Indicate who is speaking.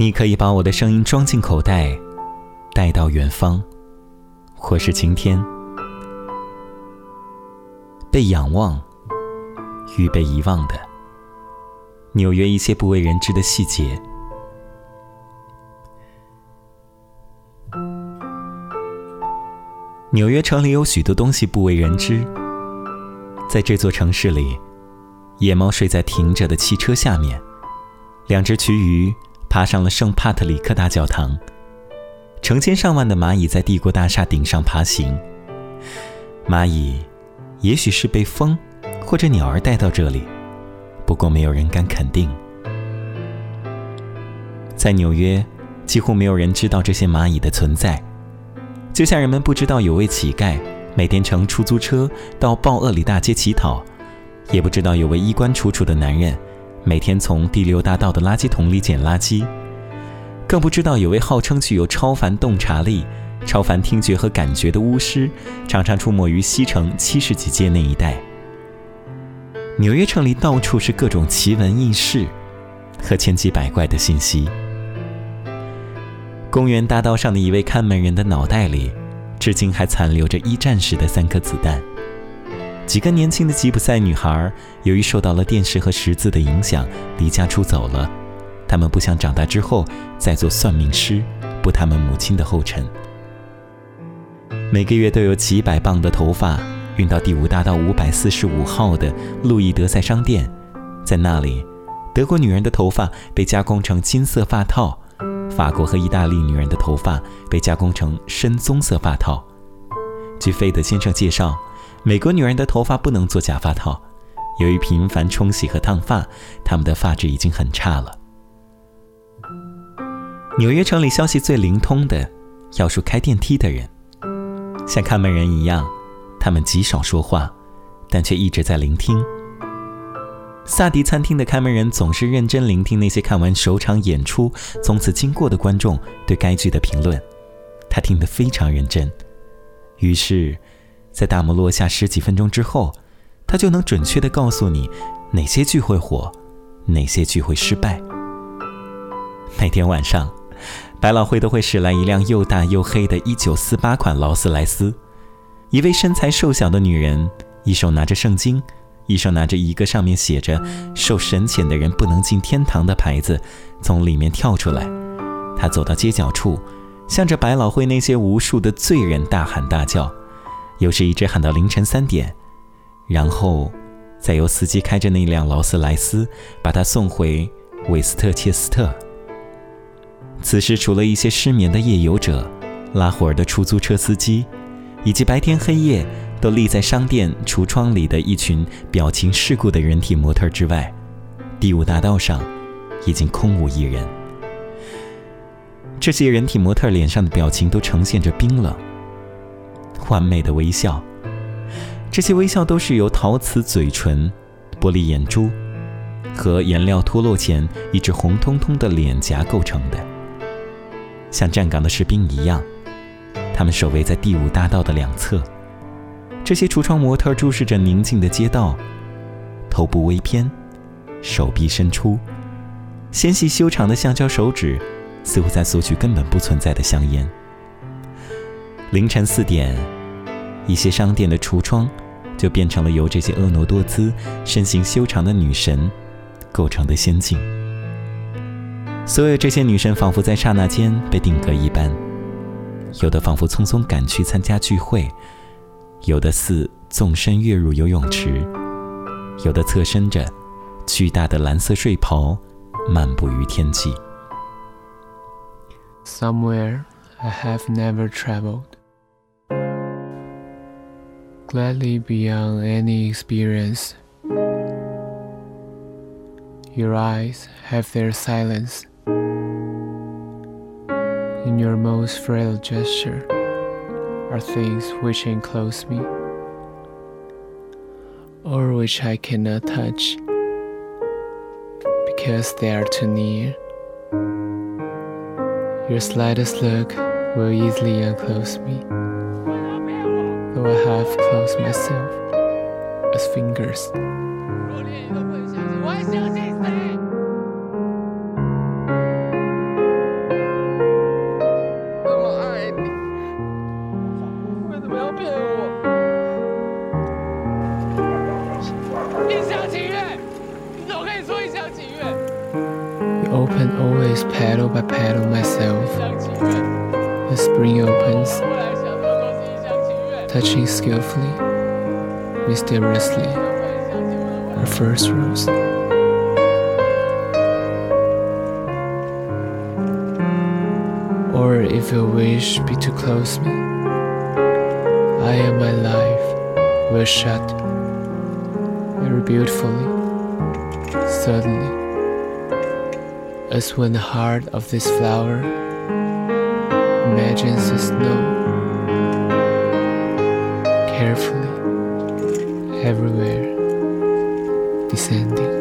Speaker 1: 你可以把我的声音装进口袋，带到远方，或是晴天。被仰望与被遗忘的纽约，一些不为人知的细节。纽约城里有许多东西不为人知。在这座城市里，野猫睡在停着的汽车下面，两只渠鱼爬上了圣帕特里克大教堂，成千上万的蚂蚁在帝国大厦顶上爬行。蚂蚁，也许是被风或者鸟儿带到这里，不过没有人敢肯定。在纽约，几乎没有人知道这些蚂蚁的存在。就像人们不知道有位乞丐每天乘出租车到鲍厄里大街乞讨，也不知道有位衣冠楚楚的男人每天从第六大道的垃圾桶里捡垃圾，更不知道有位号称具有超凡洞察力、超凡听觉和感觉的巫师常常出没于西城七十几街那一带。纽约城里到处是各种奇闻异事和千奇百怪的信息。公园大道上的一位看门人的脑袋里，至今还残留着一战时的三颗子弹。几个年轻的吉普赛女孩，由于受到了电视和识字的影响，离家出走了。她们不想长大之后再做算命师，步他们母亲的后尘。每个月都有几百磅的头发运到第五大道五百四十五号的路易德赛商店，在那里，德国女人的头发被加工成金色发套。法国和意大利女人的头发被加工成深棕色发套。据费德先生介绍，美国女人的头发不能做假发套，由于频繁冲洗和烫发，她们的发质已经很差了。纽约城里消息最灵通的，要数开电梯的人，像看门人一样，他们极少说话，但却一直在聆听。萨迪餐厅的看门人总是认真聆听那些看完首场演出从此经过的观众对该剧的评论，他听得非常认真。于是，在大幕落下十几分钟之后，他就能准确地告诉你哪些剧会火，哪些剧会失败。每天晚上，百老汇都会驶来一辆又大又黑的1948款劳斯莱斯，一位身材瘦小的女人，一手拿着圣经。一手拿着一个上面写着“受神谴的人不能进天堂”的牌子，从里面跳出来。他走到街角处，向着百老汇那些无数的罪人大喊大叫，有时一直喊到凌晨三点，然后再由司机开着那辆劳斯莱斯把他送回韦斯特切斯特。此时，除了一些失眠的夜游者、拉活儿的出租车司机，以及白天黑夜。都立在商店橱窗里的一群表情世故的人体模特之外，第五大道上已经空无一人。这些人体模特脸上的表情都呈现着冰冷、完美的微笑，这些微笑都是由陶瓷嘴唇、玻璃眼珠和颜料脱落前一只红彤彤的脸颊构成的，像站岗的士兵一样，他们守卫在第五大道的两侧。这些橱窗模特注视着宁静的街道，头部微偏，手臂伸出，纤细修长的橡胶手指似乎在索取根本不存在的香烟。凌晨四点，一些商店的橱窗就变成了由这些婀娜多姿、身形修长的女神构成的仙境。所有这些女神仿佛在刹那间被定格一般，有的仿佛匆匆赶去参加聚会。有的似纵身跃入游泳池，有的侧身着，巨大的蓝色睡袍漫步于天际。
Speaker 2: Somewhere I have never traveled, gladly beyond any experience. Your eyes have their silence. In your most frail gesture are things which enclose me, or which I cannot touch because they are too near. Your slightest look will easily unclose me, though I have closed myself as fingers. The open always pedal by pedal myself. The spring opens touching skillfully, mysteriously, her first rose. Or if your wish be to close me, I and my life will shut very beautifully, suddenly, as when the heart of this flower imagines the snow carefully everywhere descending.